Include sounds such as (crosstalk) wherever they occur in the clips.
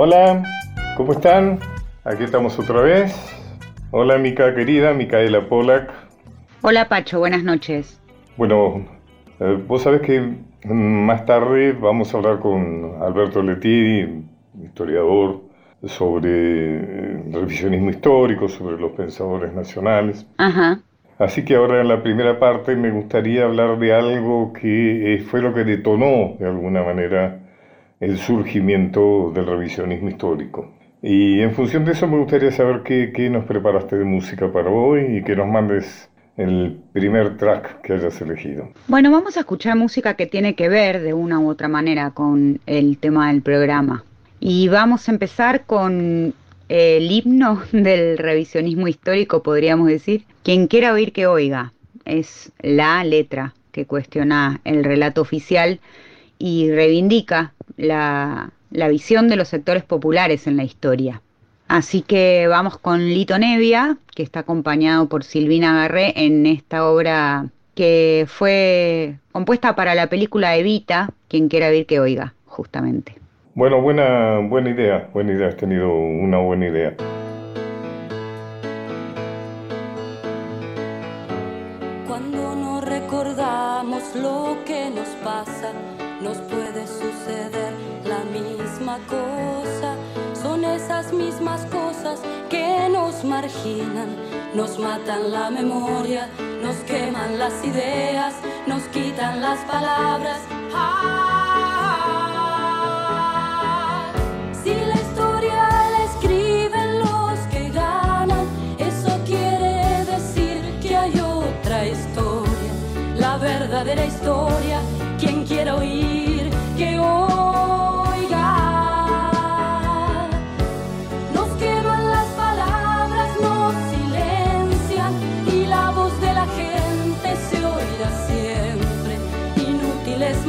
Hola, ¿cómo están? Aquí estamos otra vez. Hola, Mica querida, Micaela Polak. Hola, Pacho, buenas noches. Bueno, eh, vos sabés que más tarde vamos a hablar con Alberto Letieri, historiador, sobre eh, revisionismo histórico, sobre los pensadores nacionales. Ajá. Así que ahora en la primera parte me gustaría hablar de algo que eh, fue lo que detonó de alguna manera el surgimiento del revisionismo histórico. Y en función de eso me gustaría saber qué, qué nos preparaste de música para hoy y que nos mandes el primer track que hayas elegido. Bueno, vamos a escuchar música que tiene que ver de una u otra manera con el tema del programa. Y vamos a empezar con el himno (laughs) del revisionismo histórico, podríamos decir. Quien quiera oír que oiga, es la letra que cuestiona el relato oficial y reivindica la, la visión de los sectores populares en la historia. Así que vamos con Lito Nevia, que está acompañado por Silvina Garré en esta obra que fue compuesta para la película Evita, quien quiera oír que oiga, justamente. Bueno, buena, buena idea, buena idea, has tenido una buena idea. Cuando no recordamos lo que nos pasa, nos puede suceder Son esas mismas cosas que nos marginan, nos matan la memoria, nos queman las ideas, nos quitan las palabras. Ah, si la historia la escriben los que ganan, eso quiere decir que hay otra historia, la verdadera historia. Quien quiera oír,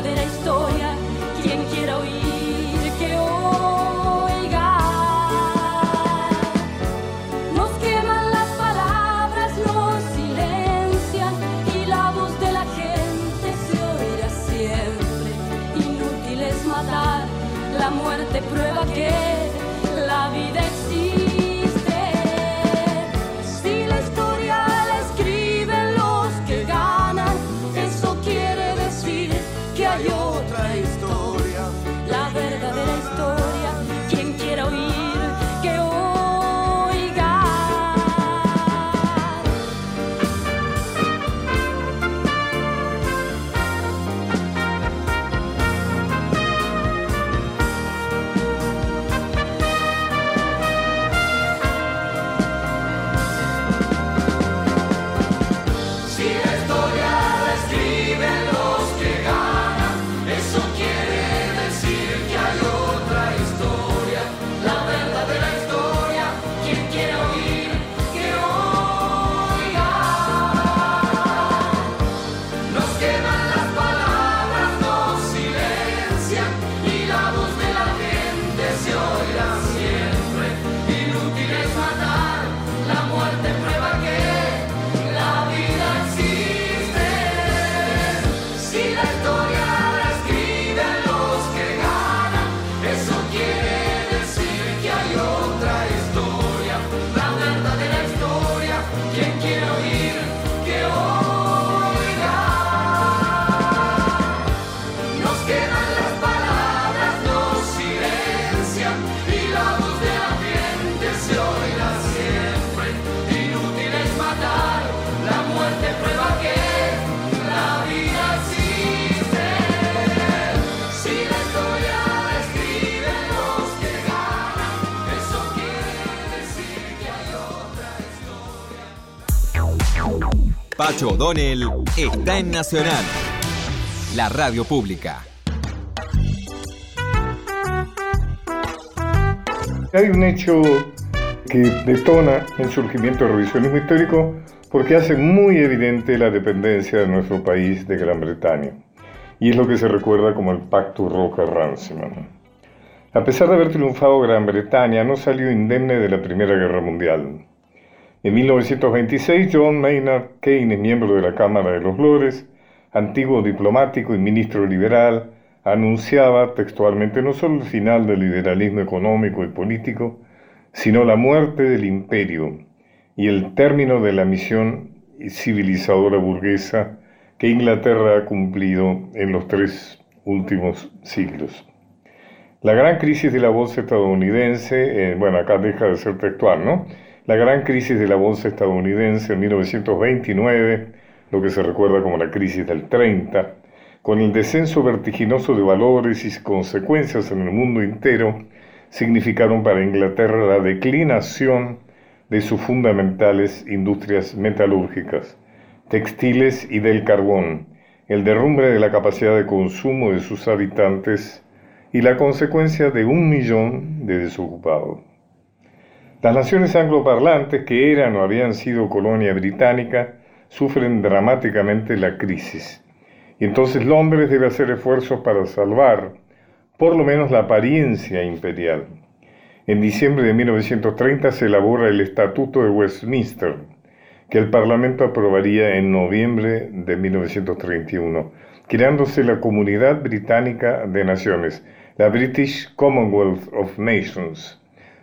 verdadera historia. Pacho O'Donnell está en Nacional, la radio pública. Hay un hecho que detona el surgimiento del revisionismo histórico porque hace muy evidente la dependencia de nuestro país de Gran Bretaña. Y es lo que se recuerda como el Pacto Roca-Runciman. A pesar de haber triunfado Gran Bretaña, no salió indemne de la Primera Guerra Mundial. En 1926, John Maynard Keynes, miembro de la Cámara de los Lores, antiguo diplomático y ministro liberal, anunciaba textualmente no solo el final del liberalismo económico y político, sino la muerte del imperio y el término de la misión civilizadora burguesa que Inglaterra ha cumplido en los tres últimos siglos. La gran crisis de la bolsa estadounidense, eh, bueno, acá deja de ser textual, ¿no? La gran crisis de la bolsa estadounidense en 1929, lo que se recuerda como la crisis del 30, con el descenso vertiginoso de valores y consecuencias en el mundo entero, significaron para Inglaterra la declinación de sus fundamentales industrias metalúrgicas, textiles y del carbón, el derrumbe de la capacidad de consumo de sus habitantes y la consecuencia de un millón de desocupados. Las naciones angloparlantes que eran o habían sido colonia británica sufren dramáticamente la crisis y entonces Londres debe hacer esfuerzos para salvar por lo menos la apariencia imperial. En diciembre de 1930 se elabora el Estatuto de Westminster, que el Parlamento aprobaría en noviembre de 1931, creándose la Comunidad Británica de Naciones, la British Commonwealth of Nations,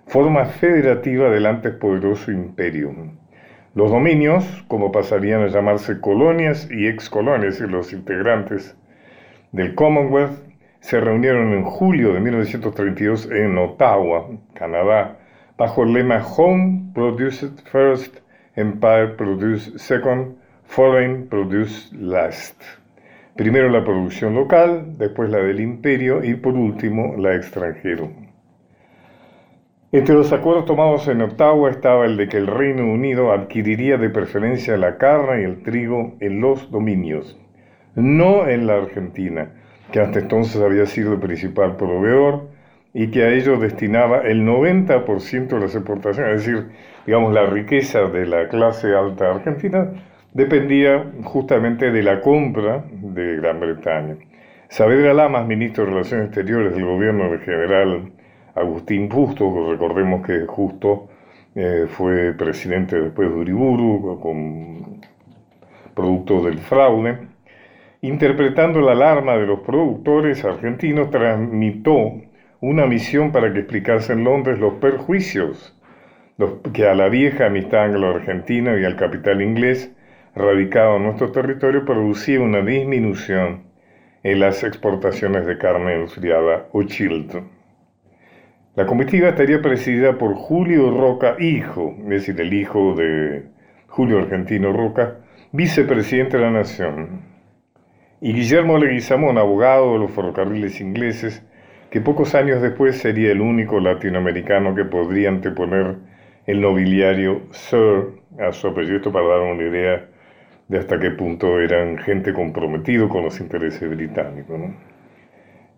forma federativa del antes poderoso imperio. Los dominios, como pasarían a llamarse colonias y excolonias y los integrantes del Commonwealth, se reunieron en julio de 1932 en Ottawa, Canadá, bajo el lema Home Produced First, Empire Produced Second, Foreign Produced Last. Primero la producción local, después la del imperio y por último la extranjero. Entre los acuerdos tomados en Ottawa estaba el de que el Reino Unido adquiriría de preferencia la carne y el trigo en los dominios, no en la Argentina, que hasta entonces había sido el principal proveedor y que a ello destinaba el 90% de las exportaciones, es decir, digamos, la riqueza de la clase alta argentina dependía justamente de la compra de Gran Bretaña. Saavedra Lamas, ministro de Relaciones Exteriores del gobierno del general Agustín Justo, recordemos que Justo eh, fue presidente después de Uriburu, con producto del fraude, interpretando la alarma de los productores argentinos, transmitió una misión para que explicase en Londres los perjuicios que a la vieja amistad anglo-argentina y al capital inglés radicado en nuestro territorio producía una disminución en las exportaciones de carne enfriada o chilled. La comitiva estaría presidida por Julio Roca, hijo, es decir, el hijo de Julio Argentino Roca, vicepresidente de la Nación, y Guillermo Leguizamón, abogado de los ferrocarriles ingleses, que pocos años después sería el único latinoamericano que podría anteponer el nobiliario Sir a su apellido, para dar una idea de hasta qué punto eran gente comprometido con los intereses británicos.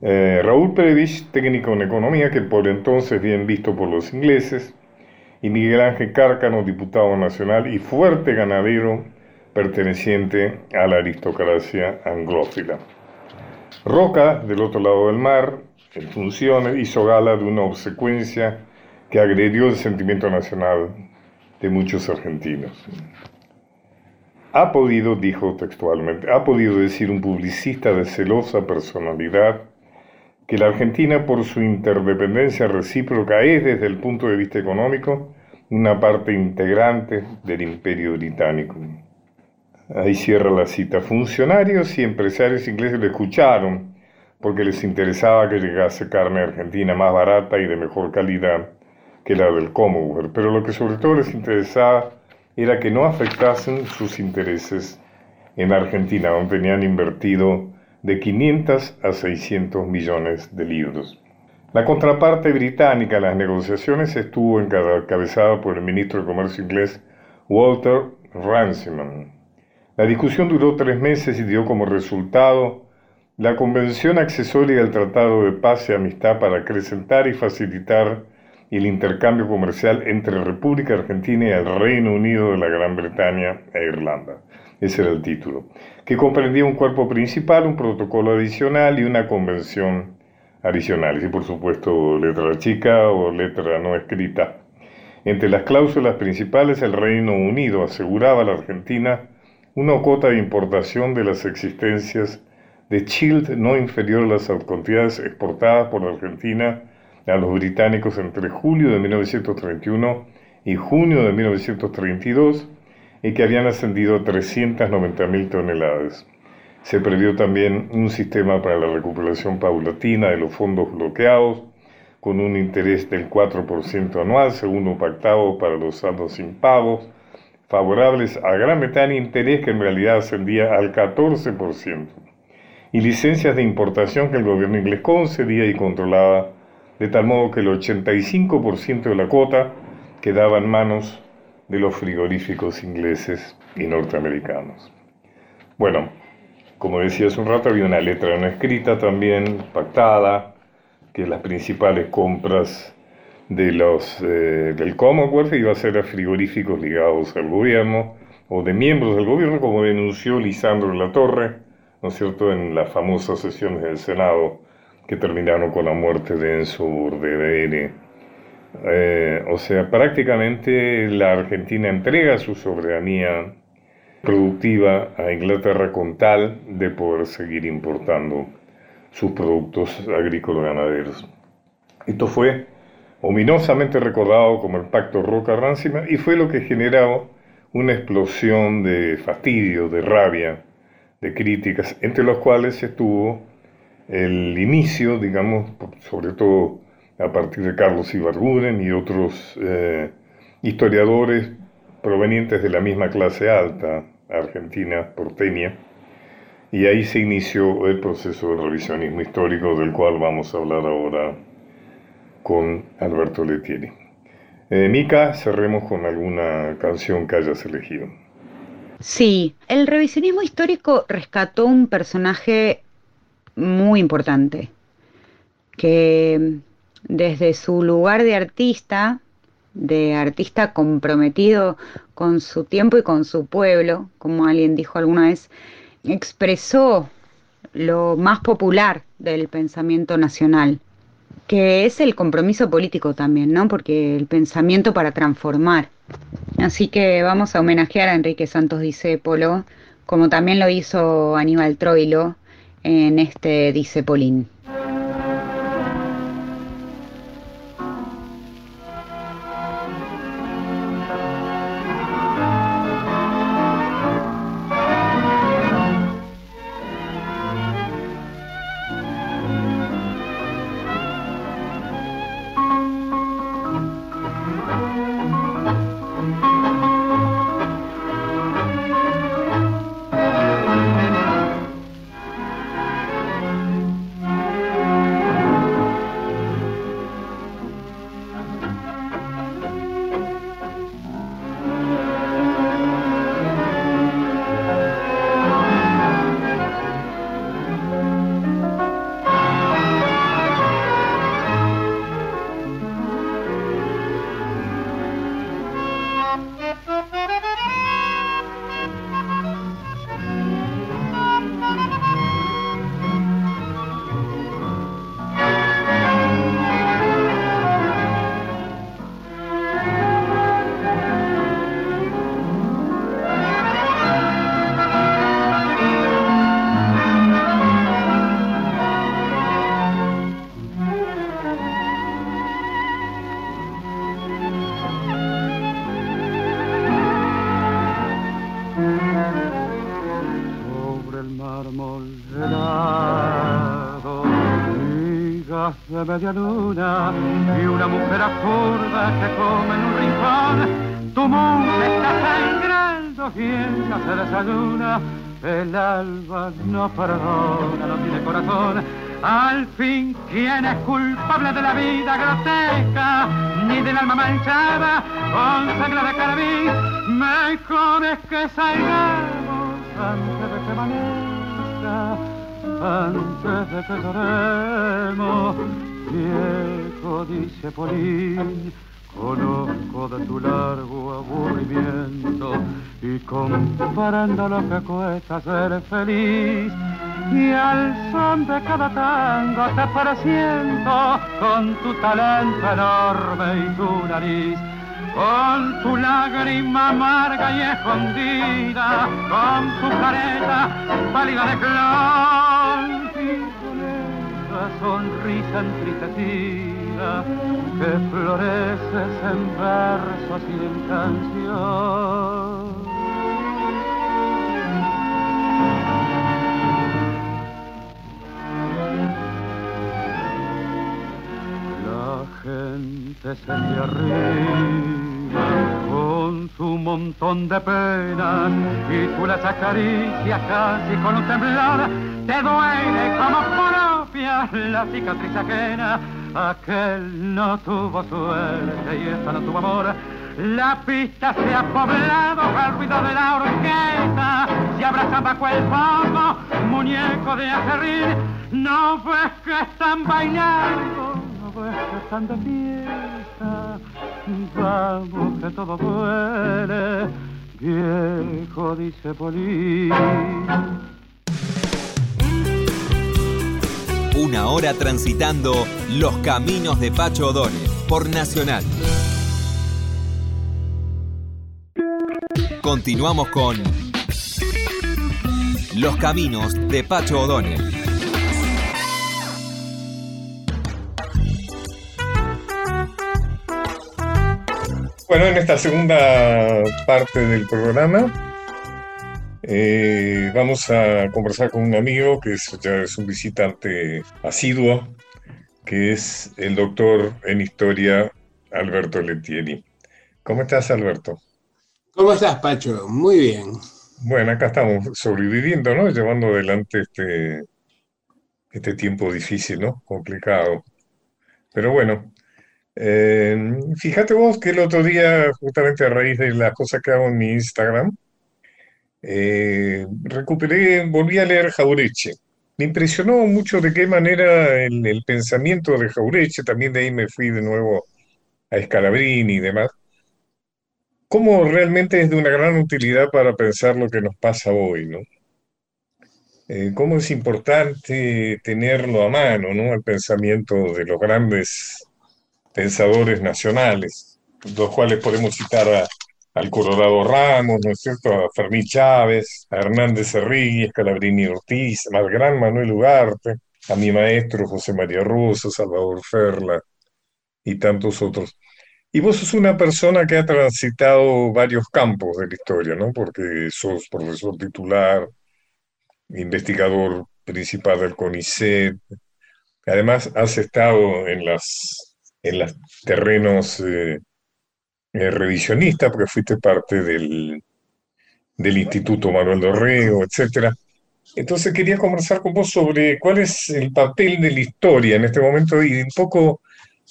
Eh, Raúl Previch, técnico en economía, que por entonces bien visto por los ingleses, y Miguel Ángel Cárcano, diputado nacional y fuerte ganadero perteneciente a la aristocracia anglófila. Roca, del otro lado del mar, en funciones, hizo gala de una obsecuencia que agredió el sentimiento nacional de muchos argentinos. Ha podido, dijo textualmente, ha podido decir un publicista de celosa personalidad, que la Argentina por su interdependencia recíproca es desde el punto de vista económico una parte integrante del imperio británico. Ahí cierra la cita. Funcionarios y empresarios ingleses lo escucharon porque les interesaba que llegase carne argentina más barata y de mejor calidad que la del Commonwealth, pero lo que sobre todo les interesaba era que no afectasen sus intereses en Argentina, donde tenían invertido de 500 a 600 millones de libros. La contraparte británica en las negociaciones estuvo encabezada por el ministro de Comercio inglés Walter Runciman. La discusión duró tres meses y dio como resultado la Convención Accesoria del Tratado de Paz y Amistad para acrecentar y facilitar el intercambio comercial entre República Argentina y el Reino Unido de la Gran Bretaña e Irlanda. Ese era el título, que comprendía un cuerpo principal, un protocolo adicional y una convención adicional, y por supuesto letra chica o letra no escrita. Entre las cláusulas principales, el Reino Unido aseguraba a la Argentina una cuota de importación de las existencias de child no inferior a las cantidades exportadas por la Argentina a los británicos entre julio de 1931 y junio de 1932 y que habían ascendido a 390.000 toneladas. Se previó también un sistema para la recuperación paulatina de los fondos bloqueados, con un interés del 4% anual, según lo pactado para los saldos impagos, favorables a Gran Bretaña, interés que en realidad ascendía al 14%, y licencias de importación que el gobierno inglés concedía y controlaba, de tal modo que el 85% de la cuota quedaba en manos de los frigoríficos ingleses y norteamericanos. Bueno, como decía hace un rato, había una letra no escrita también, pactada, que las principales compras de los, eh, del Commonwealth iba a ser a frigoríficos ligados al gobierno o de miembros del gobierno, como denunció Lisandro La Torre, ¿no es cierto?, en las famosas sesiones del Senado que terminaron con la muerte de Enzo Bordevere. Eh, o sea, prácticamente la Argentina entrega su soberanía productiva a Inglaterra con tal de poder seguir importando sus productos agrícolas ganaderos. Esto fue ominosamente recordado como el Pacto Roca-Rancima y fue lo que generó una explosión de fastidio, de rabia, de críticas, entre los cuales estuvo el inicio, digamos, sobre todo a partir de Carlos Ibarguren y otros eh, historiadores provenientes de la misma clase alta argentina porteña, y ahí se inició el proceso de revisionismo histórico del cual vamos a hablar ahora con Alberto Letieri. Eh, Mica, cerremos con alguna canción que hayas elegido. Sí, el revisionismo histórico rescató un personaje muy importante, que desde su lugar de artista, de artista comprometido con su tiempo y con su pueblo, como alguien dijo alguna vez, expresó lo más popular del pensamiento nacional, que es el compromiso político también, ¿no? Porque el pensamiento para transformar. Así que vamos a homenajear a Enrique Santos Discépolo, como también lo hizo Aníbal Troilo en este Discepolín. De media luna y una mujer absurda que come en un rincón. Tu mundo está sangrando y ella se desayuna. El alba no perdona, no tiene corazón. Al fin, ¿quién es culpable de la vida grotesca? Ni del alma manchada con sangre de carabín. Mejor es que salgamos antes de que amanezca, antes de que lloremos. Viejo, dice Polín, Conozco de tu largo aburrimiento y comparando lo que cuesta ser feliz y al son de cada tango te presiento con tu talento enorme y tu nariz con tu lágrima amarga y escondida, con tu careta pálida de clon y con esa sonrisa entristecida que floreces en versos y en canción. La gente se te arriba con su montón de penas y tú las acaricias casi con un temblor. Te duele como propia la cicatriz ajena. Aquel no tuvo suerte y esta no tuvo amor. La pista se ha poblado al ruido de la orquesta. Se abrazan bajo el fondo, muñeco de acerrín. No ves que están bailando, Vamos que todo duele, viejo dice Polín. Una hora transitando los caminos de Pacho O'Donnell por Nacional. Continuamos con Los caminos de Pacho O'Donnell. Bueno, en esta segunda parte del programa eh, vamos a conversar con un amigo que es, ya es un visitante asiduo, que es el doctor en historia Alberto Letieri. ¿Cómo estás, Alberto? ¿Cómo estás, Pacho? Muy bien. Bueno, acá estamos sobreviviendo, ¿no? Llevando adelante este, este tiempo difícil, ¿no? Complicado. Pero bueno, eh, fíjate vos que el otro día, justamente a raíz de las cosas que hago en mi Instagram, eh, recuperé, volví a leer Jaureche. Me impresionó mucho de qué manera el, el pensamiento de Jaureche, también de ahí me fui de nuevo a Scalabrini y demás, cómo realmente es de una gran utilidad para pensar lo que nos pasa hoy, ¿no? Eh, cómo es importante tenerlo a mano, ¿no? El pensamiento de los grandes pensadores nacionales, los cuales podemos citar a- al Colorado Ramos, ¿no es cierto? A Fermín Chávez, a Hernández Herrigui, Scalabrini Ortiz, al gran Manuel Ugarte, a mi maestro José María Russo, Salvador Ferla y tantos otros. Y vos sos una persona que ha transitado varios campos de la historia, ¿no? Porque sos profesor titular, investigador principal del CONICET. Además, has estado en las, en los terrenos eh, eh, revisionistas, porque fuiste parte del, del Instituto Manuel Dorrego, etcétera. Entonces quería conversar con vos sobre cuál es el papel de la historia en este momento y un poco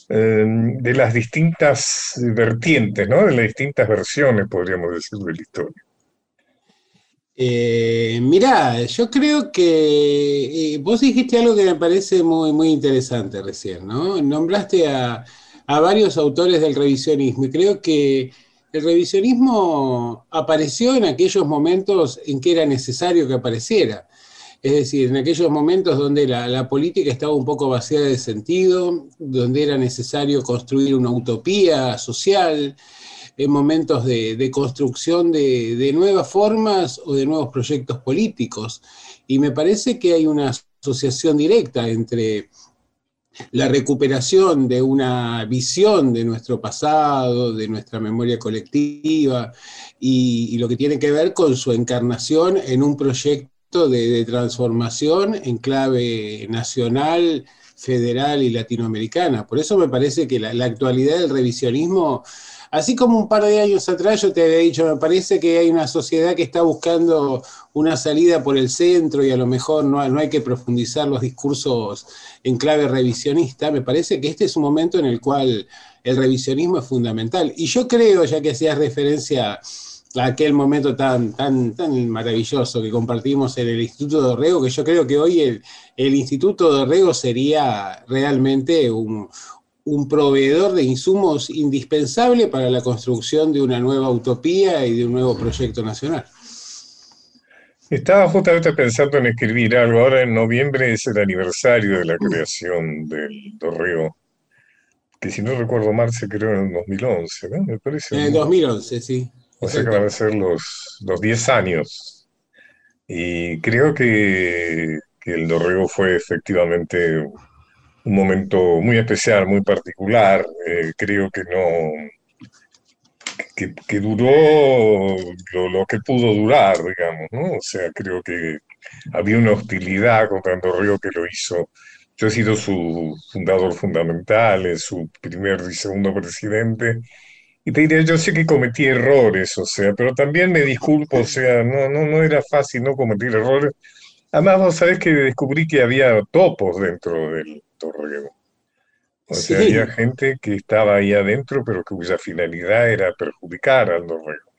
eh, de las distintas vertientes, ¿no? De las distintas versiones, podríamos decir, de la historia. Eh, mirá, yo creo que eh, vos dijiste algo que me parece muy, muy interesante recién, ¿no? Nombraste a, varios autores del revisionismo y creo que el revisionismo apareció en aquellos momentos en que era necesario que apareciera. Es decir, en aquellos momentos donde la, la política estaba un poco vaciada de sentido, donde era necesario construir una utopía social, en momentos de, construcción de, nuevas formas o de nuevos proyectos políticos. Y me parece que hay una asociación directa entre la recuperación de una visión de nuestro pasado, de nuestra memoria colectiva, y, lo que tiene que ver con su encarnación en un proyecto de, transformación en clave nacional, federal y latinoamericana. Por eso me parece que la actualidad del revisionismo Así como un par de años atrás yo te había dicho, me parece que hay una sociedad que está buscando una salida por el centro y a lo mejor no, no hay que profundizar los discursos en clave revisionista, me parece que este es un momento en el cual el revisionismo es fundamental. Y yo creo, ya que hacías referencia aquel momento tan, tan, tan maravilloso que compartimos en el Instituto de Orrego, que yo creo que hoy el, Instituto de Orrego sería realmente un, un proveedor de insumos indispensable para la construcción de una nueva utopía y de un nuevo proyecto nacional. Estaba justamente pensando en escribir algo. Ahora en noviembre es el aniversario de la creación del Dorrego, que si no recuerdo mal se creó en el 2011, ¿no? Me parece. En el 2011, sí. O sea que van a ser los, los 10 años. Y creo que, que el Dorrego fue efectivamente un momento muy especial, muy particular. Eh, creo que no, que, que duró lo, lo, que pudo durar, digamos, ¿no? O sea, creo que había una hostilidad contra Andorreo que lo hizo. Yo he sido su fundador fundamental, su primer y segundo presidente. Y te diría, yo sé que cometí errores, o sea, pero también me disculpo, o sea, no, no, no era fácil no cometer errores. Además, vos sabés que descubrí que había topos dentro del Torrego. O sea, había gente que estaba ahí adentro, pero cuya finalidad era perjudicar al Dorrego.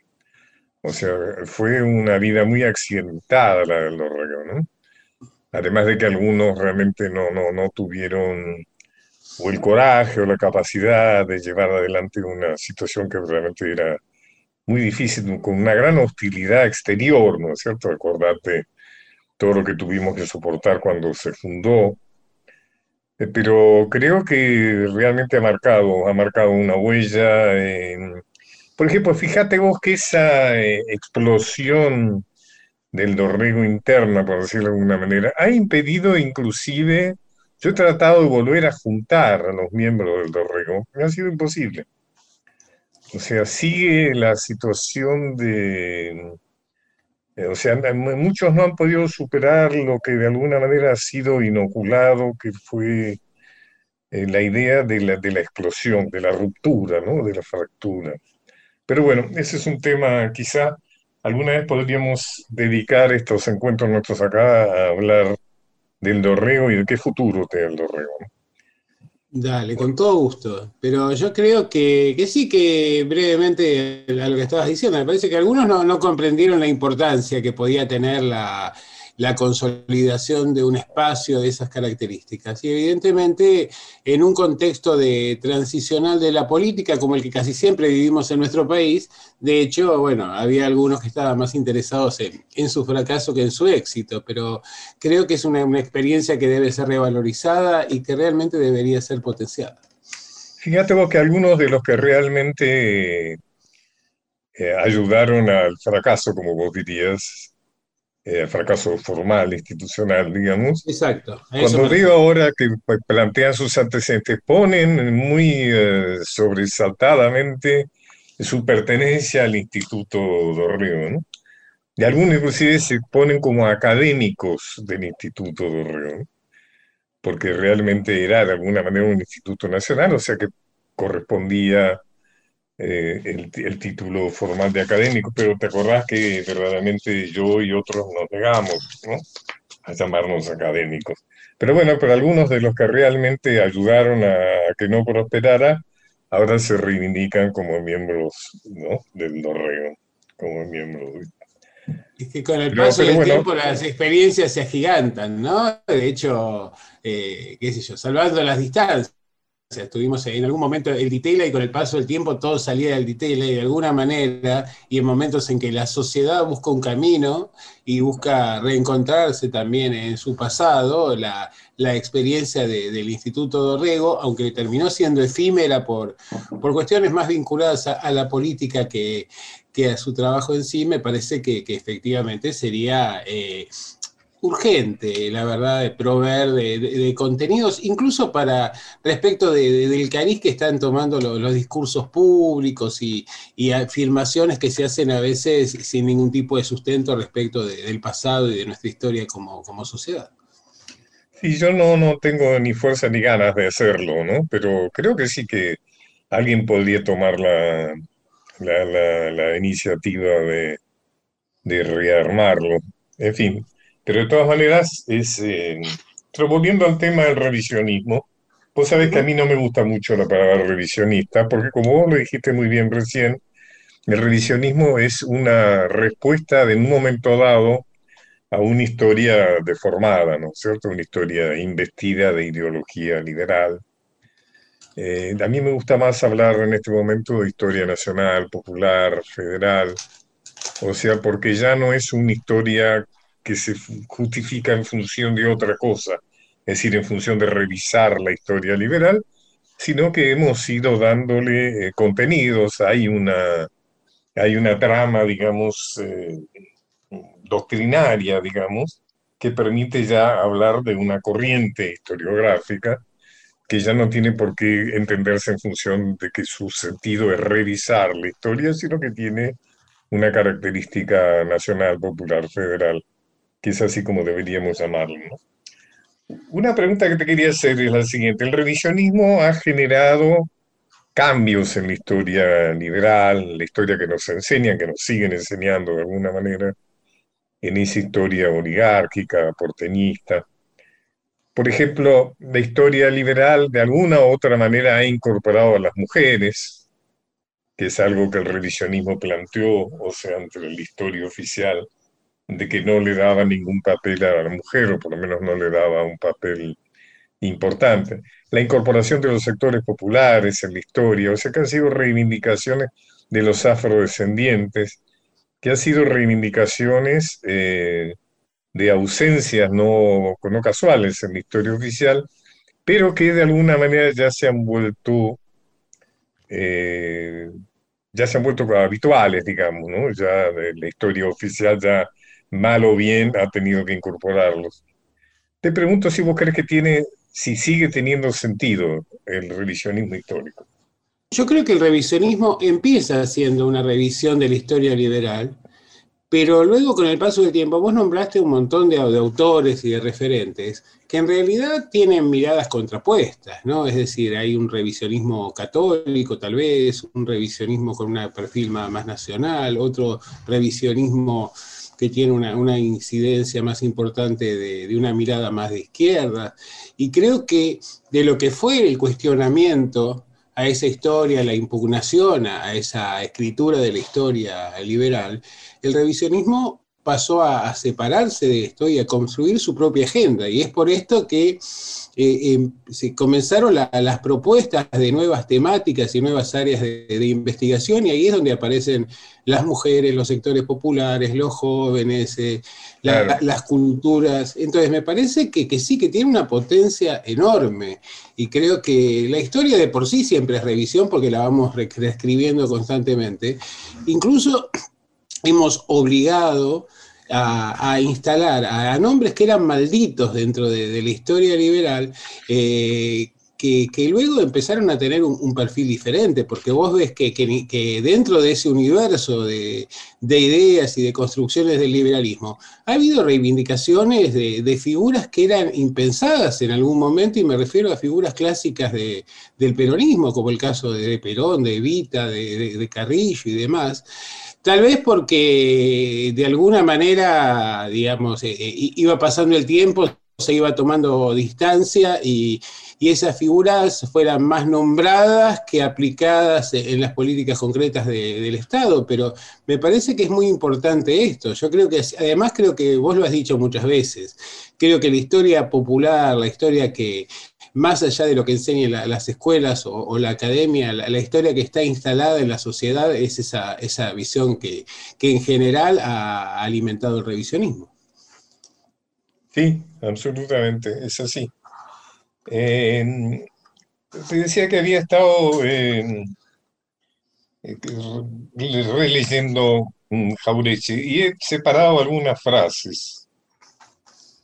O sea, fue una vida muy accidentada la del Dorrego, ¿no? Además de que algunos realmente no, no, no tuvieron o el coraje o la capacidad de llevar adelante una situación que realmente era muy difícil, con una gran hostilidad exterior, ¿no es cierto? Acordate todo lo que tuvimos que soportar cuando se fundó eh, pero creo que realmente ha marcado, ha marcado una huella. por ejemplo, fíjate vos que esa eh, explosión del dorrego interna, por decirlo de alguna manera, ha impedido inclusive, yo he tratado de volver a juntar a los miembros del dorrego, me ha sido imposible. O sea, sigue la situación de, o sea, muchos no han podido superar lo que de alguna manera ha sido inoculado, que fue eh, la idea de la, de la explosión, de la ruptura, ¿no? De la fractura. Pero bueno, ese es un tema, quizá alguna vez podríamos dedicar estos encuentros nuestros acá a hablar del dorrego y de qué futuro tiene el dorrego. Dale, con todo gusto. Pero yo creo que, que sí que brevemente a lo que estabas diciendo, me parece que algunos no, no comprendieron la importancia que podía tener la, la consolidación de un espacio de esas características. Y evidentemente en un contexto de transicional de la política como el que casi siempre vivimos en nuestro país, de hecho, bueno, había algunos que estaban más interesados en, su fracaso que en su éxito, pero creo que es una, experiencia que debe ser revalorizada y que realmente debería ser potenciada. Fíjate que algunos de los que realmente eh, ayudaron al fracaso, como vos dirías, eh, fracaso formal, institucional, digamos. Exacto. Cuando me refiero. ahora que plantean sus antecedentes, ponen muy eh, sobresaltadamente su pertenencia al Instituto Dorrego, ¿no? Y algunos inclusive se ponen como académicos del Instituto Dorrego, ¿no? Porque realmente era de alguna manera un instituto nacional, o sea que correspondía eh, el, el título formal de académico, pero te acordás que verdaderamente yo y otros nos negamos, ¿no? a llamarnos académicos. Pero bueno, pero algunos de los que realmente ayudaron a, que no prosperara, ahora se reivindican como miembros, ¿no? del Dorrego, como miembros. Es que con el paso del bueno, tiempo las experiencias se agigantan, ¿no? De hecho, eh, qué sé yo, salvando las distancias. Estuvimos en algún momento el detail y con el paso del tiempo todo salía del detail de alguna manera y en momentos en que la sociedad busca un camino y busca reencontrarse también en su pasado, la, la experiencia de- del Instituto Dorrego, aunque terminó siendo efímera por, por cuestiones más vinculadas a, la política que, que a su trabajo en sí, me parece que, que efectivamente sería eh, urgente, la verdad, de proveer de, contenidos, incluso para respecto de- de- del cariz que están tomando lo- los discursos públicos y, afirmaciones que se hacen a veces sin ningún tipo de sustento respecto de- del pasado y de nuestra historia como, sociedad. y yo no, no tengo ni fuerza ni ganas de hacerlo, ¿no? Pero creo que sí que alguien podría tomar la, la, la- la iniciativa de, de rearmarlo. En fin, pero de todas maneras, es, eh, volviendo al tema del revisionismo, vos sabés que a mí no me gusta mucho la palabra revisionista, porque como vos lo dijiste muy bien recién, El revisionismo es una respuesta de un momento dado a una historia deformada, ¿no es cierto? Una historia investida de ideología liberal. Eh, a mí me gusta más hablar en este momento de historia nacional, popular, federal, o sea, porque ya no es una historia que se justifica en función de otra cosa, es decir, en función de revisar la historia liberal, sino que hemos ido dándole eh, contenidos, hay una, hay una trama, digamos, eh, doctrinaria, digamos, que permite ya hablar de una corriente historiográfica que ya no tiene por qué entenderse en función de que su sentido es revisar la historia, sino que tiene una característica nacional, popular, federal, que es así como deberíamos llamarlo. Una pregunta que te quería hacer es la siguiente. El revisionismo ha generado cambios en la historia liberal, la historia que nos enseñan, que nos siguen enseñando de alguna manera, en esa historia oligárquica, porteñista. Por ejemplo, la historia liberal de alguna u otra manera ha incorporado a las mujeres, que es algo que el revisionismo planteó, o sea, ante la historia oficial, de que no le daba ningún papel a la mujer, o por lo menos no le daba un papel importante. La incorporación de los sectores populares en la historia, o sea, que han sido reivindicaciones de los afrodescendientes, que han sido reivindicaciones eh, de ausencias no, no casuales en la historia oficial, pero que de alguna manera ya se han vuelto eh, ya se han vuelto habituales, digamos, ¿no? Ya la historia oficial ya mal o bien ha tenido que incorporarlos. Te pregunto si vos crees que tiene, si sigue teniendo sentido el revisionismo histórico. Yo creo que el revisionismo empieza siendo una revisión de la historia liberal, pero luego con el paso del tiempo vos nombraste un montón de, de, autores y de referentes que en realidad tienen miradas contrapuestas, ¿no? Es decir, hay un revisionismo católico tal vez, un revisionismo con un perfil más, más nacional, otro revisionismo que tiene una, incidencia más importante de, de, una mirada más de izquierda. Y creo que de lo que fue el cuestionamiento a esa historia, la impugnación a esa escritura de la historia liberal, el revisionismo pasó a, a, separarse de esto y a construir su propia agenda. Y es por esto que eh, eh, se comenzaron la, las propuestas de nuevas temáticas y nuevas áreas de, de, investigación, y ahí es donde aparecen las mujeres, los sectores populares, los jóvenes, eh, la, claro. las culturas. Entonces, me parece que, que sí, que tiene una potencia enorme. Y creo que la historia de por sí siempre es revisión porque la vamos reescribiendo constantemente. Incluso (clears throat) hemos obligado a, instalar a, nombres que eran malditos dentro de, la historia liberal, eh, que, luego empezaron a tener un, perfil diferente, porque vos ves que, que, dentro de ese universo de, de, ideas y de construcciones del liberalismo, ha habido reivindicaciones de, de, figuras que eran impensadas en algún momento, y me refiero a figuras clásicas del peronismo, como el caso de Perón, de Evita, de Carrillo y demás, Tal vez porque de alguna manera, digamos, eh, eh, iba pasando el tiempo, se iba tomando distancia y, y, esas figuras fueran más nombradas que aplicadas en las políticas concretas de, del Estado. Pero me parece que es muy importante esto. Yo creo que, además creo que vos lo has dicho muchas veces, creo que la historia popular, la historia que más allá de lo que enseñen la, las escuelas o, o la academia, la, la, historia que está instalada en la sociedad es esa, esa visión que, que, en general ha alimentado el revisionismo. Sí, absolutamente, es así. Eh, te decía que había estado eh, releyendo Jaureche y he separado algunas frases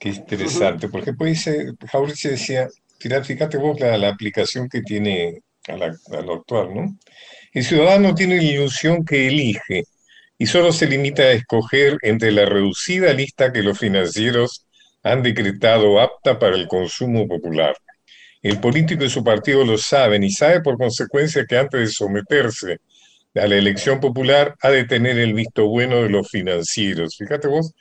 es interesante, porque pues Jaureche decía, fíjate vos la, la aplicación que tiene a, la, a, lo actual, ¿no? El ciudadano tiene la ilusión que elige y solo se limita a escoger entre la reducida lista que los financieros han decretado apta para el consumo popular. El político y su partido lo saben y sabe por consecuencia que antes de someterse a la elección popular ha de tener el visto bueno de los financieros. Fíjate vos,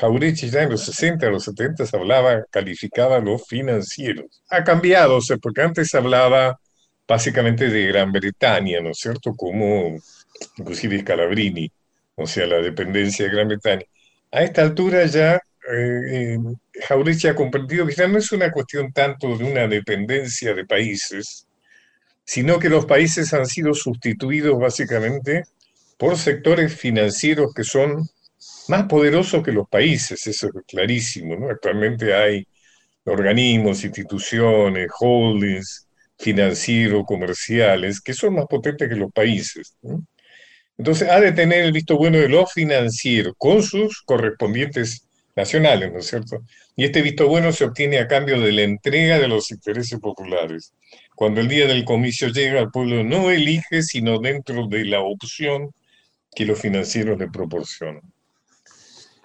Jaurechi ya en los 60, los 70 hablaba, calificaba a los financieros. Ha cambiado, o sea, porque antes hablaba básicamente de Gran Bretaña, ¿no es cierto? Como inclusive Scalabrini, o sea, la dependencia de Gran Bretaña. A esta altura ya eh, eh, ha comprendido que ya no es una cuestión tanto de una dependencia de países, sino que los países han sido sustituidos básicamente por sectores financieros que son más poderosos que los países, eso es clarísimo, ¿no? Actualmente hay organismos, instituciones, holdings financieros, comerciales, que son más potentes que los países. Entonces ha de tener el visto bueno de los financieros con sus correspondientes nacionales, ¿no es cierto? Y este visto bueno se obtiene a cambio de la entrega de los intereses populares. Cuando el día del comicio llega, el pueblo no elige, sino dentro de la opción que los financieros le proporcionan.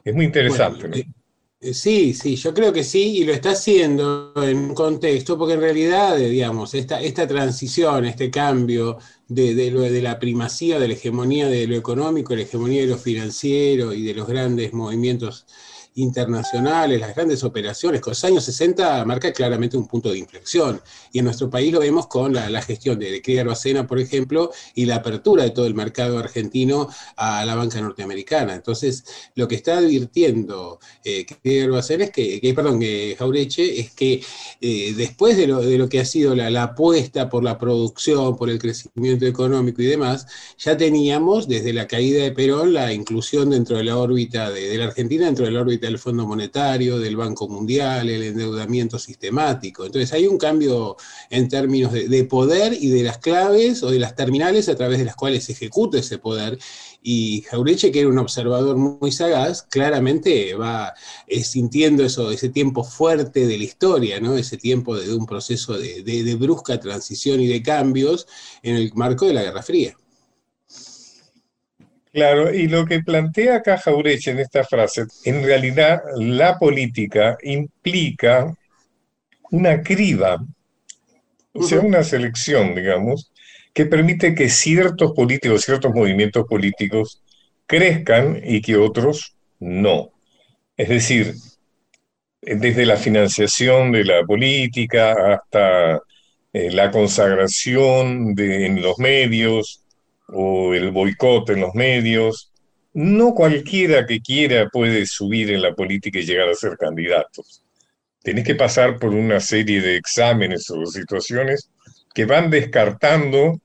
Es muy interesante, bueno, ¿no? Eh, sí, sí, yo creo que sí, y lo está haciendo en un contexto, porque en realidad, eh, digamos, esta, esta transición, este cambio de, de, lo, de la primacía, de la hegemonía de lo económico, la hegemonía de lo financiero y de los grandes movimientos internacionales, las grandes operaciones, con los años 60 marca claramente un punto de inflexión. Y en nuestro país lo vemos con la, gestión de, de Cría Arbacena, por ejemplo, y la apertura de todo el mercado argentino a la banca norteamericana. Entonces, lo que está advirtiendo eh, Cría es que, perdón, que Jaureche, es que eh, después de lo, de lo, que ha sido la, la apuesta por la producción, por el crecimiento económico y demás, ya teníamos desde la caída de Perón la inclusión dentro de la órbita de, de la Argentina, dentro de la órbita del Fondo Monetario, del Banco Mundial, el endeudamiento sistemático. Entonces hay un cambio en términos de, de, poder y de las claves o de las terminales a través de las cuales se ejecuta ese poder. Y Jaureche, que era un observador muy sagaz, claramente va sintiendo eso, ese tiempo fuerte de la historia, ¿no? ese tiempo de, un proceso de brusca transición y de cambios en el marco de la Guerra Fría. Claro, y lo que plantea acá Jaureche en esta frase, en realidad la política implica una criba, o sea, una selección, digamos, que permite que ciertos políticos, ciertos movimientos políticos crezcan y que otros no. Es decir, desde la financiación de la política hasta eh, la consagración de, en los medios, o el boicot en los medios. No cualquiera que quiera puede subir en la política y llegar a ser candidatos. Tenés que pasar por una serie de exámenes o situaciones que van descartando,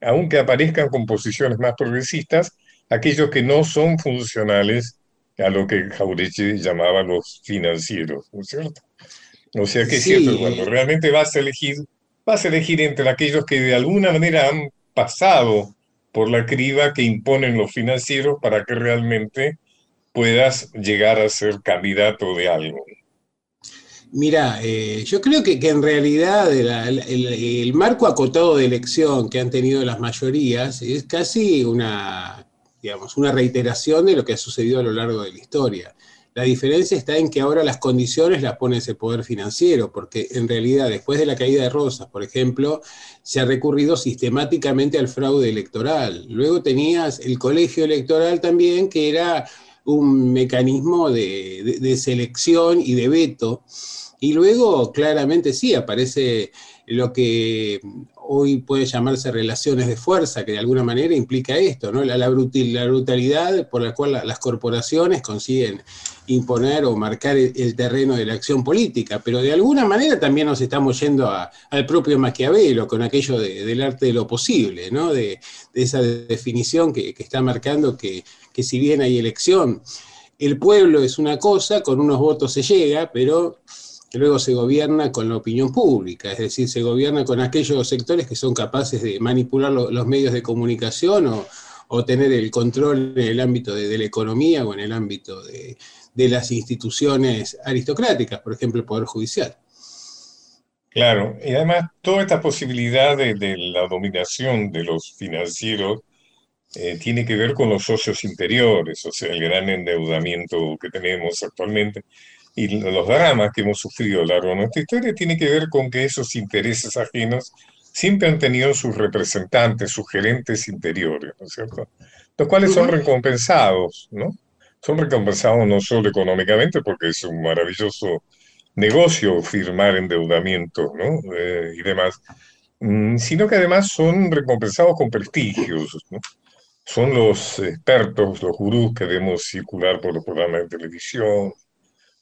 aunque aparezcan con posiciones más progresistas, aquellos que no son funcionales a lo que Jaureche llamaba los financieros, ¿no es cierto? O sea que es sí. cierto, cuando realmente vas a elegir, vas a elegir entre aquellos que de alguna manera han pasado por la criba que imponen los financieros para que realmente puedas llegar a ser candidato de algo. Mira, eh, yo creo que, que en realidad el, el, el, marco acotado de elección que han tenido las mayorías es casi una, digamos, una reiteración de lo que ha sucedido a lo largo de la historia. La diferencia está en que ahora las condiciones las pone ese poder financiero, porque en realidad después de la caída de Rosas, por ejemplo, se ha recurrido sistemáticamente al fraude electoral. Luego tenías el colegio electoral también, que era un mecanismo de, de, selección y de veto. Y luego, claramente sí, aparece lo que hoy puede llamarse relaciones de fuerza, que de alguna manera implica esto, ¿no? la, la, brutal, la brutalidad por la cual la, las corporaciones consiguen imponer o marcar el, terreno de la acción política, pero de alguna manera también nos estamos yendo al propio Maquiavelo con aquello de, del arte de lo posible, ¿no? de, esa definición que, que está marcando que, que si bien hay elección, el pueblo es una cosa, con unos votos se llega, pero luego se gobierna con la opinión pública, es decir, se gobierna con aquellos sectores que son capaces de manipular lo, los medios de comunicación o, o, tener el control en el ámbito de, la economía o en el ámbito de, de, las instituciones aristocráticas, por ejemplo, el Poder Judicial. Claro, y además toda esta posibilidad de, de la dominación de los financieros eh, tiene que ver con los socios interiores, o sea, el gran endeudamiento que tenemos actualmente y los dramas que hemos sufrido a lo largo de nuestra historia tiene que ver con que esos intereses ajenos siempre han tenido sus representantes, sus gerentes interiores, ¿no es cierto? Los cuales son recompensados, ¿no? Son recompensados no solo económicamente, porque es un maravilloso negocio firmar endeudamientos, ¿no? Eh, y demás, mm, sino que además son recompensados con prestigios. ¿no? Son los expertos, los gurús que vemos circular por los programas de televisión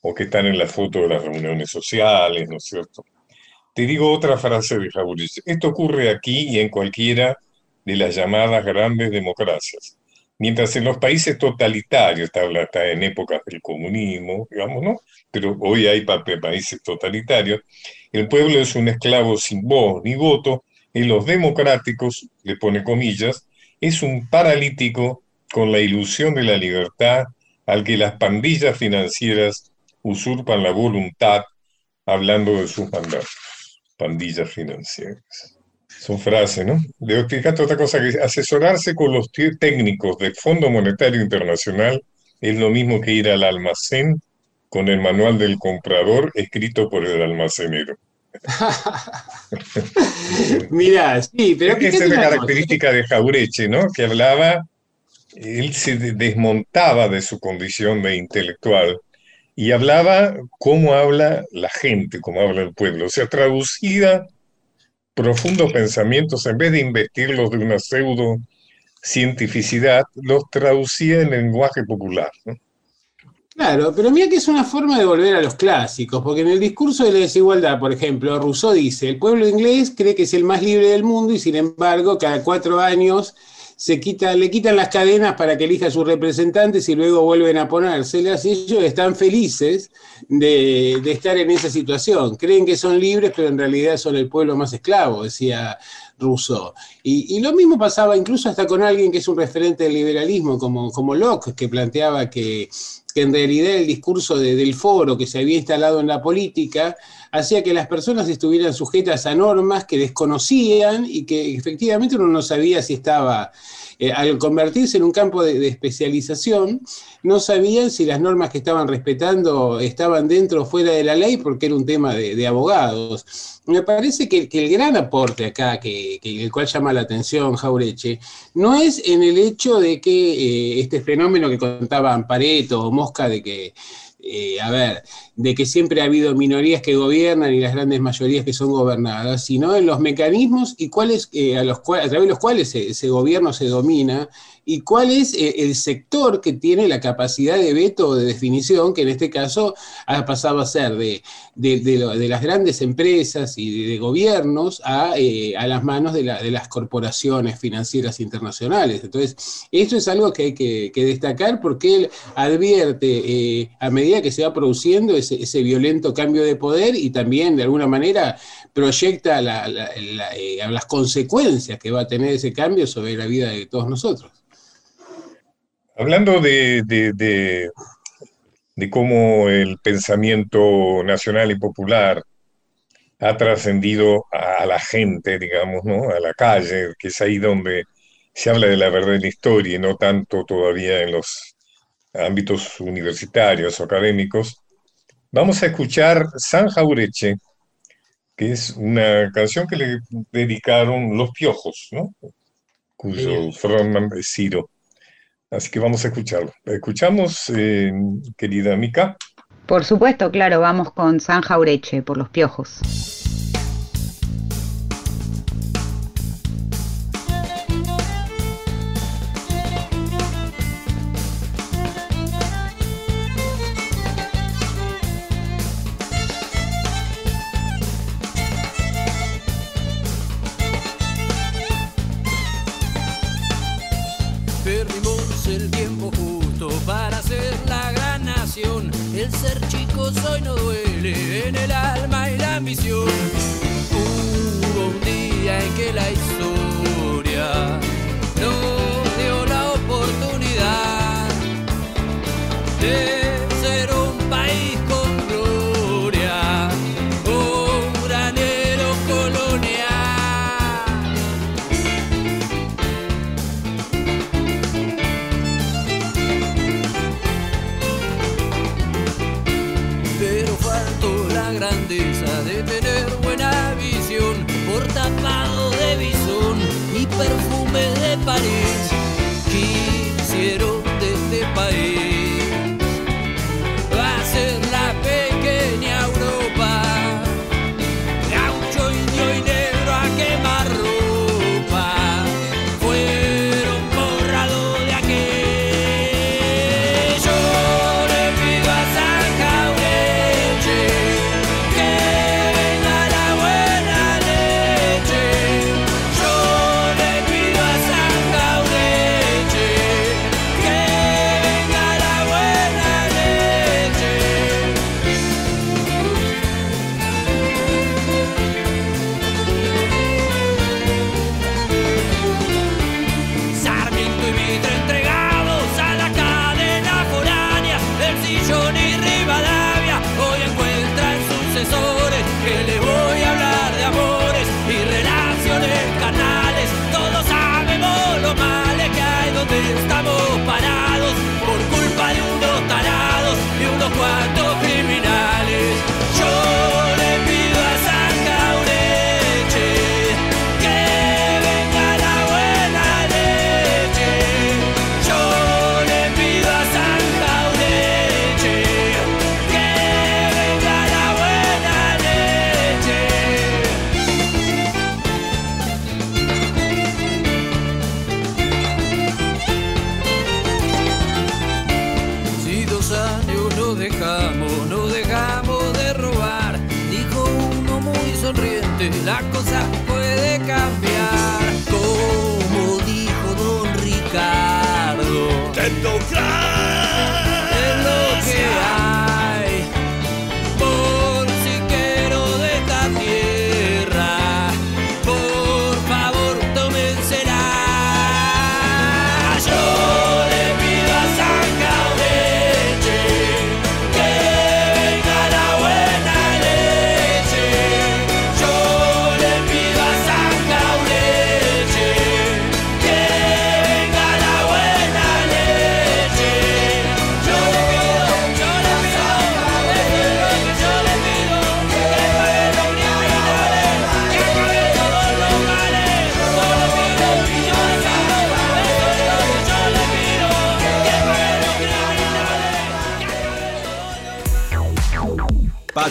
o que están en la foto de las reuniones sociales, ¿no es cierto? Te digo otra frase de Jauregui. Esto ocurre aquí y en cualquiera de las llamadas grandes democracias. Mientras en los países totalitarios, está, en épocas del comunismo, digamos, ¿no? Pero hoy hay pa- países totalitarios, el pueblo es un esclavo sin voz ni voto, en los democráticos, le pone comillas, es un paralítico con la ilusión de la libertad al que las pandillas financieras usurpan la voluntad hablando de sus mandatos. Pandillas financieras. Son frases, ¿no? Debo explicarte otra cosa, que asesorarse con los técnicos del Fondo Monetario Internacional es lo mismo que ir al almacén con el manual del comprador escrito por el almacenero. (laughs) Mirá, sí, pero Esa fíjate es la característica de Jaureche, ¿no? Que hablaba, él se de- desmontaba de su condición de intelectual y hablaba cómo habla la gente, cómo habla el pueblo. O sea, traducía profundos pensamientos, en vez de investirlos de una pseudo cientificidad, los traducía en lenguaje popular. Claro, pero mira que es una forma de volver a los clásicos, porque en el discurso de la desigualdad, por ejemplo, Rousseau dice, el pueblo inglés cree que es el más libre del mundo y sin embargo cada cuatro años se quita, le quitan las cadenas para que elija a sus representantes y luego vuelven a ponérselas ellos están felices de, de estar en esa situación. Creen que son libres, pero en realidad son el pueblo más esclavo, decía Rousseau. Y, y lo mismo pasaba incluso hasta con alguien que es un referente del liberalismo, como, como Locke, que planteaba que que en realidad el discurso de- del foro que se había instalado en la política hacía que las personas estuvieran sujetas a normas que desconocían y que efectivamente uno no sabía si estaba, eh, al convertirse en un campo de, especialización, no sabían si las normas que estaban respetando estaban dentro o fuera de la ley porque era un tema de, abogados. Me parece que, el gran aporte acá, que el cual llama la atención Jaureche, no es en el hecho de que eh, este fenómeno que contaban Pareto o Mosca de que, eh, a ver, de que siempre ha habido minorías que gobiernan y las grandes mayorías que son gobernadas, sino en los mecanismos y cuáles, eh, a, los a través de los cuales ese gobierno se domina y cuál es eh, el sector que tiene la capacidad de veto o de definición, que en este caso ha pasado a ser de, las grandes empresas y de, gobiernos a, eh, a, las manos de, la, de, las corporaciones financieras internacionales. Entonces, esto es algo que hay que, destacar porque él advierte eh, a medida que se va produciendo ese, violento cambio de poder y también de alguna manera proyecta la, la, la, las consecuencias que va a tener ese cambio sobre la vida de todos nosotros. Hablando de, de, de, de, cómo el pensamiento nacional y popular ha trascendido a la gente, digamos, ¿no? a la calle, que es ahí donde se habla de la verdad de la historia y no tanto todavía en los ámbitos universitarios o académicos, vamos a escuchar San Jaureche, que es una canción que le dedicaron Los Piojos, ¿no? cuyo frontman es Ciro. Así que vamos a escucharlo. ¿Escuchamos, eh, querida Mica? Por supuesto, claro, vamos con San Jaureche por los piojos.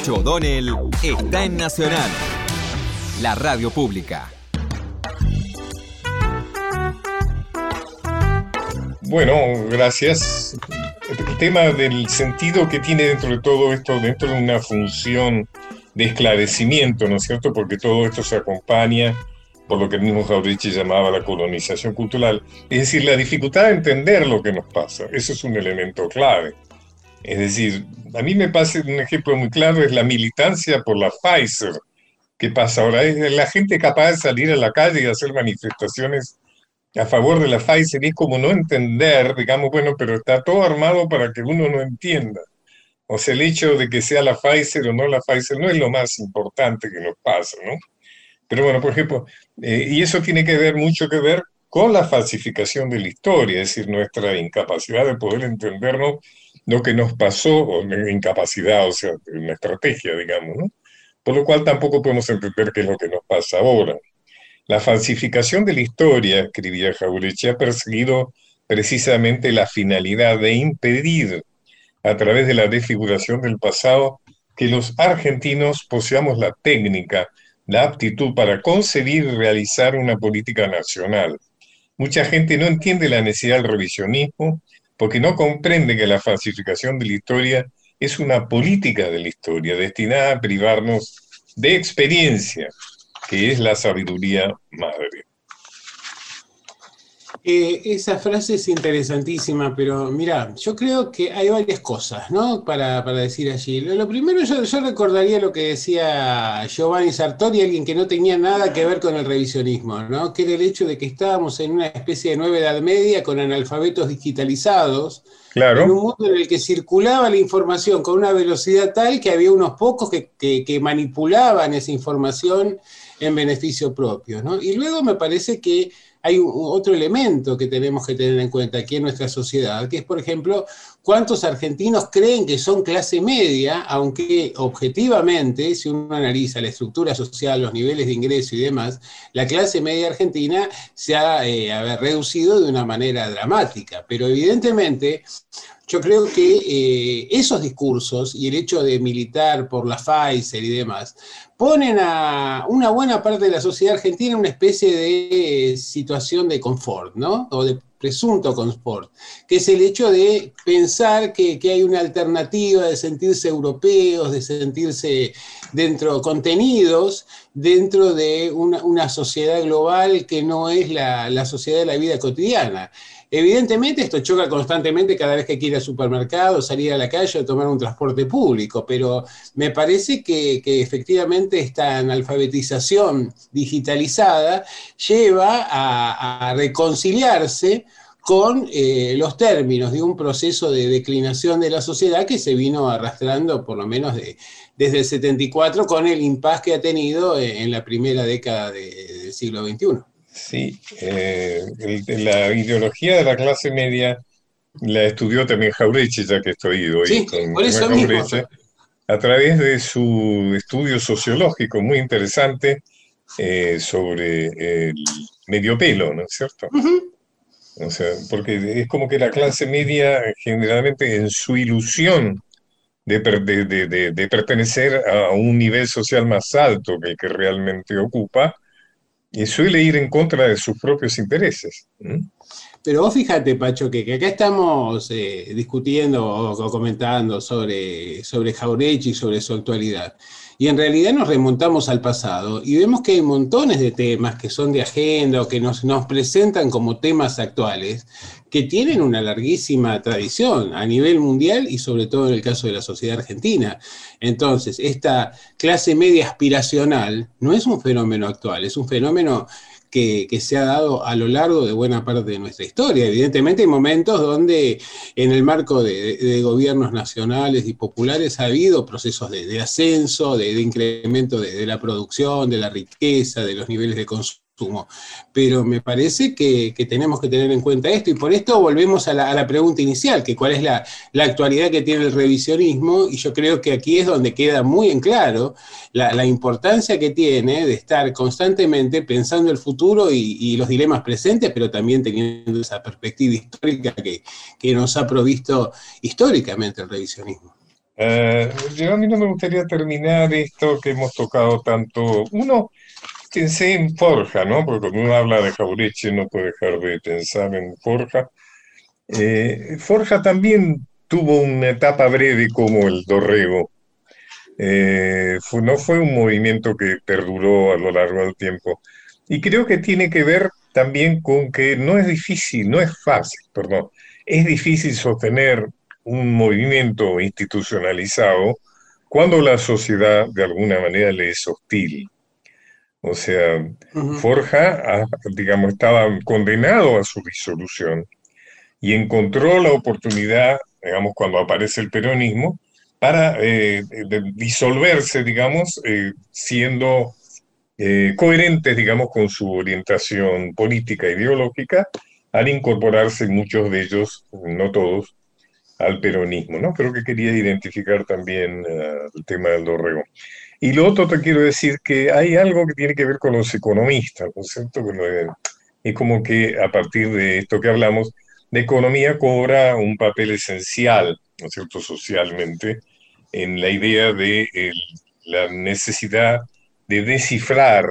O'Donnell está en Nacional, la radio pública. Bueno, gracias. El tema del sentido que tiene dentro de todo esto, dentro de una función de esclarecimiento, ¿no es cierto? Porque todo esto se acompaña por lo que el mismo Jauregui llamaba la colonización cultural. Es decir, la dificultad de entender lo que nos pasa. Eso es un elemento clave. Es decir, a mí me pasa un ejemplo muy claro, es la militancia por la Pfizer. ¿Qué pasa ahora? Es la gente capaz de salir a la calle y hacer manifestaciones a favor de la Pfizer y es como no entender, digamos, bueno, pero está todo armado para que uno no entienda. O sea, el hecho de que sea la Pfizer o no la Pfizer no es lo más importante que nos pasa, ¿no? Pero bueno, por ejemplo, eh, y eso tiene que ver mucho que ver con la falsificación de la historia, es decir, nuestra incapacidad de poder entendernos lo que nos pasó, incapacidad, o sea, una estrategia, digamos, ¿no? Por lo cual tampoco podemos entender qué es lo que nos pasa ahora. La falsificación de la historia, escribía Jauretche, ha perseguido precisamente la finalidad de impedir, a través de la desfiguración del pasado, que los argentinos poseamos la técnica, la aptitud para concebir y realizar una política nacional. Mucha gente no entiende la necesidad del revisionismo porque no comprende que la falsificación de la historia es una política de la historia destinada a privarnos de experiencia, que es la sabiduría madre. Eh, esa frase es interesantísima, pero mira, yo creo que hay varias cosas, ¿no? Para, para decir allí. Lo, lo primero, yo, yo, recordaría lo que decía Giovanni Sartori, alguien que no tenía nada que ver con el revisionismo, ¿no? Que era el hecho de que estábamos en una especie de nueva edad media con analfabetos digitalizados, Claro. en un mundo en el que circulaba la información con una velocidad tal que había unos pocos que, que, que manipulaban esa información en beneficio propio, ¿no? Y luego me parece que hay otro elemento que tenemos que tener en cuenta aquí en nuestra sociedad, que es, por ejemplo, cuántos argentinos creen que son clase media, aunque objetivamente, si uno analiza la estructura social, los niveles de ingreso y demás, la clase media argentina se ha eh, reducido de una manera dramática. Pero evidentemente, yo creo que eh, esos discursos y el hecho de militar por la Pfizer y demás ponen a una buena parte de la sociedad argentina en una especie de situación de confort, ¿no? O de presunto confort, que es el hecho de pensar que, que, hay una alternativa de sentirse europeos, de sentirse dentro, contenidos dentro de una, una sociedad global que no es la, la sociedad de la vida cotidiana. Evidentemente esto choca constantemente cada vez que quiere ir al supermercado, salir a la calle o tomar un transporte público, pero me parece que, efectivamente esta analfabetización digitalizada lleva a, reconciliarse con eh, los términos de un proceso de declinación de la sociedad que se vino arrastrando por lo menos de, desde el 74 con el impas que ha tenido en la primera década de, del siglo XXI. Sí, eh, el, la ideología de la clase media la estudió también Jaureche, ya que estoy hoy sí, con, por eso con mismo. a través de su estudio sociológico muy interesante eh, sobre el medio pelo, ¿no es cierto? Uh -huh. O sea, porque es como que la clase media generalmente en su ilusión de, de, de, de, pertenecer a un nivel social más alto que el que realmente ocupa, y suele ir en contra de sus propios intereses. Pero vos fíjate, Pacho, que, acá estamos eh, discutiendo o, comentando sobre, sobre Jaurechi y sobre su actualidad. Y en realidad nos remontamos al pasado y vemos que hay montones de temas que son de agenda o que nos, nos presentan como temas actuales que tienen una larguísima tradición a nivel mundial y sobre todo en el caso de la sociedad argentina. Entonces, esta clase media aspiracional no es un fenómeno actual, es un fenómeno que, que, se ha dado a lo largo de buena parte de nuestra historia. Evidentemente hay momentos donde en el marco de, gobiernos nacionales y populares ha habido procesos de, de ascenso, de, de incremento de, la producción, de la riqueza, de los niveles de consumo pero me parece que, tenemos que tener en cuenta esto y por esto volvemos a la, pregunta inicial, que cuál es la, actualidad que tiene el revisionismo y yo creo que aquí es donde queda muy en claro la, importancia que tiene de estar constantemente pensando el futuro y, los dilemas presentes, pero también teniendo esa perspectiva histórica que, nos ha provisto históricamente el revisionismo. Yo a mí no me gustaría terminar esto que hemos tocado tanto. Uno, pensé en Forja, ¿no? Porque cuando uno habla de Jaureche no puede dejar de pensar en Forja. Eh, Forja también tuvo una etapa breve como el Dorrego. Eh, no fue un movimiento que perduró a lo largo del tiempo. Y creo que tiene que ver también con que no es difícil, no es fácil, perdón, es difícil sostener un movimiento institucionalizado cuando la sociedad de alguna manera le es hostil. O sea. Forja, ah, digamos, estaba condenado a su disolución y encontró la oportunidad, digamos, cuando aparece el peronismo, para eh, disolverse, digamos, eh, siendo eh, coherentes, digamos, con su orientación política e ideológica, al incorporarse muchos de ellos, no todos, al peronismo, ¿no? Creo que quería identificar también eh, el tema del Dorrego. Y lo otro te quiero decir que hay algo que tiene que ver con los economistas, ¿no es cierto? Es como que a partir de esto que hablamos, la economía cobra un papel esencial, ¿no es cierto?, socialmente, en la idea de la necesidad de descifrar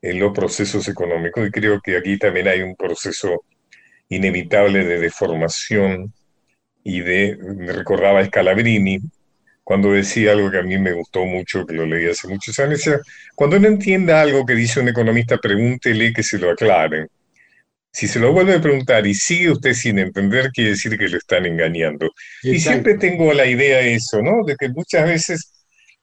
eh, los procesos económicos. Y creo que aquí también hay un proceso inevitable de deformación y de, recordaba Scalabrini, cuando decía algo que a mí me gustó mucho, que lo leí hace muchos años, decía, cuando no entienda algo que dice un economista, pregúntele que se lo aclaren. Si se lo vuelve a preguntar y sigue usted sin entender, quiere decir que lo están engañando. Y siempre tengo la idea de eso, ¿no? De que muchas veces,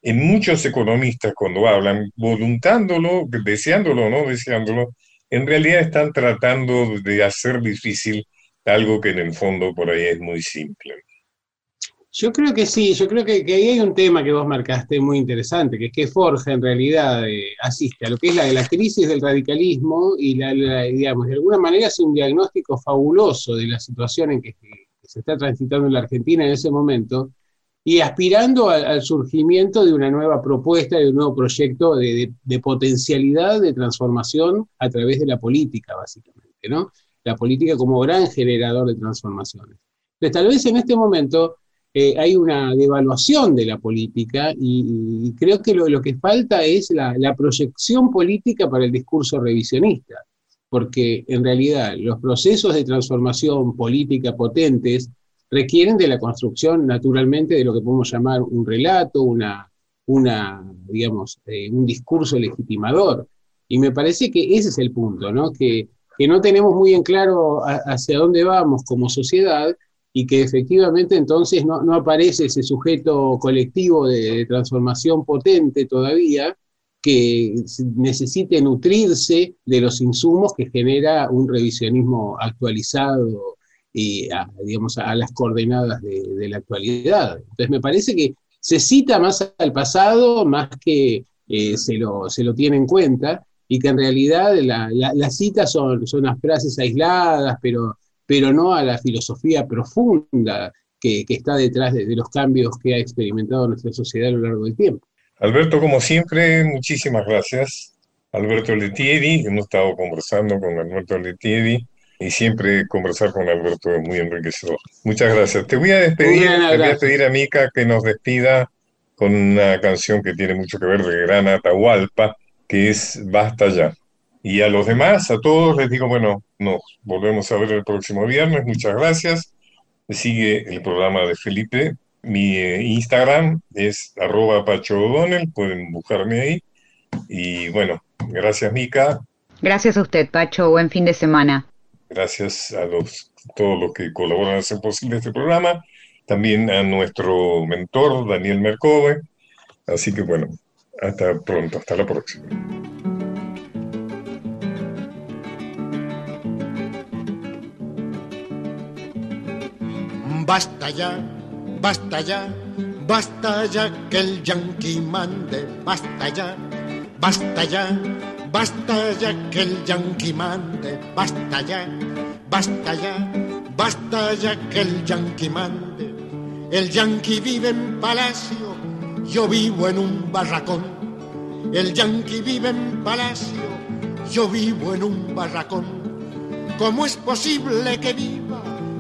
en muchos economistas cuando hablan, voluntándolo, deseándolo o no deseándolo, en realidad están tratando de hacer difícil algo que en el fondo por ahí es muy simple. Yo creo que sí, yo creo que, que ahí hay un tema que vos marcaste muy interesante, que es que Forja en realidad eh, asiste a lo que es la, la crisis del radicalismo y, la, la- digamos, de alguna manera hace un diagnóstico fabuloso de la situación en que, que se está transitando en la Argentina en ese momento y aspirando al, al surgimiento de una nueva propuesta, de un nuevo proyecto de, de- de potencialidad de transformación a través de la política, básicamente, ¿no? La política como gran generador de transformaciones. Entonces, tal vez en este momento eh, hay una devaluación de la política y, creo que lo, que falta es la, proyección política para el discurso revisionista, porque en realidad los procesos de transformación política potentes requieren de la construcción naturalmente de lo que podemos llamar un relato, una, una digamos, eh, un discurso legitimador. Y me parece que ese es el punto, ¿no? Que, no tenemos muy en claro hacia dónde vamos como sociedad y que efectivamente entonces no, aparece ese sujeto colectivo de, transformación potente todavía que necesite nutrirse de los insumos que genera un revisionismo actualizado y a, digamos, a las coordenadas de, la actualidad. Entonces me parece que se cita más al pasado más que eh, se, lo, se lo tiene en cuenta y que en realidad la- la- las citas son, son unas frases aisladas, pero, pero no a la filosofía profunda que, que está detrás de, de los cambios que ha experimentado nuestra sociedad a lo largo del tiempo. Alberto, como siempre, muchísimas gracias. Alberto Letieri, hemos estado conversando con Alberto Letieri y siempre conversar con Alberto es muy enriquecedor. Muchas gracias. Te voy a despedir, te voy a pedir a Mica que nos despida con una canción que tiene mucho que ver de Gran Atahualpa, que es Basta ya. Y a los demás, a todos, les digo, bueno, nos volvemos a ver el próximo viernes. Muchas gracias. Sigue el programa de Felipe. Mi eh, Instagram es arroba Pacho O'Donnell, pueden buscarme ahí. Y bueno, gracias Mica, Gracias a usted, Pacho. Buen fin de semana. gracias a los, todos los que colaboran en hacer posible este programa, también a nuestro mentor Daniel Mercove. Así que bueno, hasta pronto, hasta la próxima. Basta ya, basta ya, basta ya que el yanqui mande, basta ya, basta ya, basta ya que el yanqui mande, basta ya, basta ya, basta ya que el yanqui mande. El yanqui vive en palacio, yo vivo en un barracón. El yanqui vive en palacio, yo vivo en un barracón. ¿Cómo es posible que viva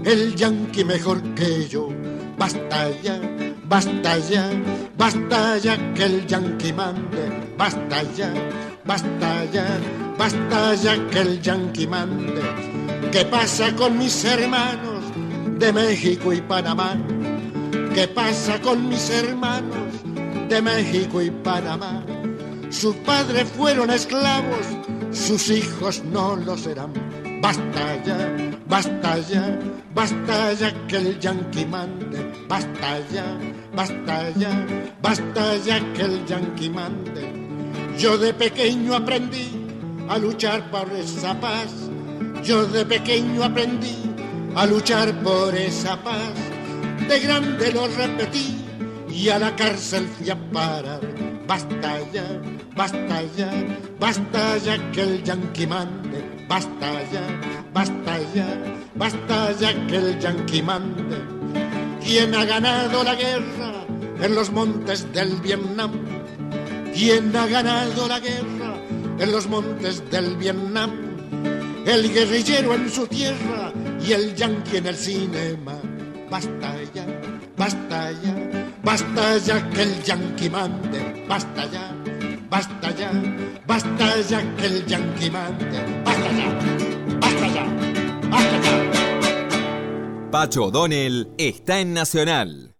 el yanqui mejor que yo? Basta ya, basta ya, basta ya que el yanqui mande, basta ya, basta ya, basta ya que el yanqui mande. ¿Qué pasa con mis hermanos de México y Panamá? ¿Qué pasa con mis hermanos de México y Panamá? Sus padres fueron esclavos, sus hijos no lo serán. Basta ya, basta ya, basta ya que el yanqui mande. Basta ya, basta ya, basta ya que el yanqui mande. Yo de pequeño aprendí a luchar por esa paz. Yo de pequeño aprendí a luchar por esa paz. De grande lo repetí y a la cárcel fui a parar. Basta ya, basta ya, basta ya que el yanqui mande. Basta ya, basta ya, basta ya que el yanqui mande. ¿Quién ha ganado la guerra en los montes del Vietnam? ¿Quién ha ganado la guerra en los montes del Vietnam? El guerrillero en su tierra y el yanqui en el cinema. Basta ya, basta ya, basta ya que el yanqui mande. Basta ya, basta ya, basta ya que el yanqui mande. Basta ya, basta ya, basta ya. Pacho O'Donnell está en Nacional.